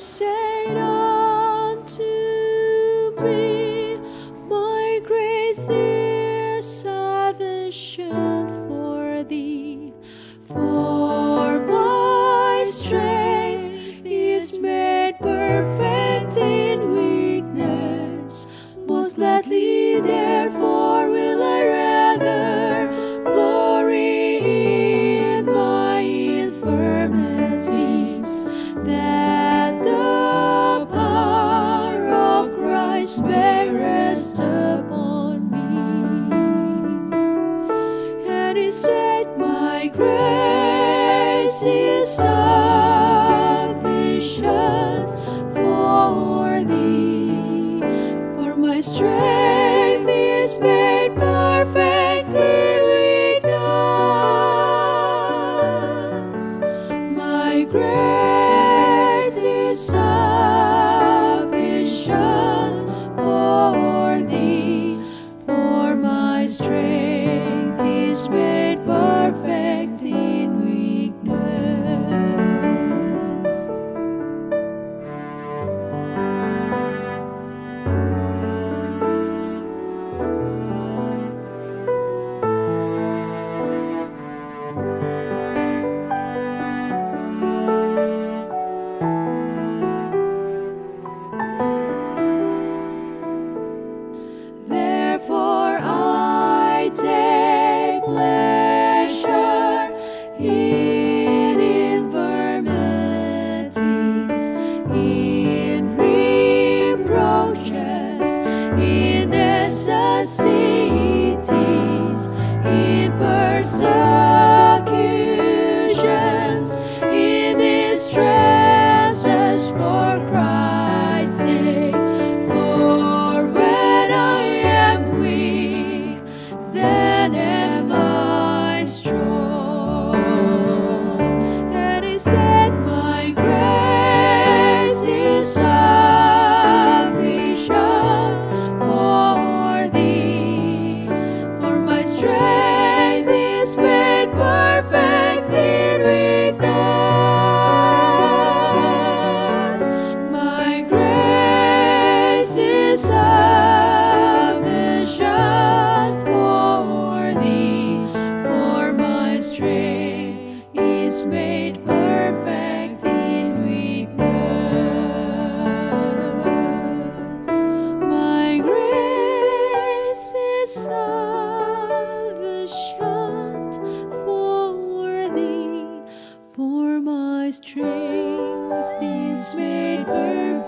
shade unto me. My grace is sufficient for thee, for my strength is made perfect. that said, My grace is sufficient for thee, for my strength is made perfect in weakness. My grace is in necessities, in person. strength is made perfect.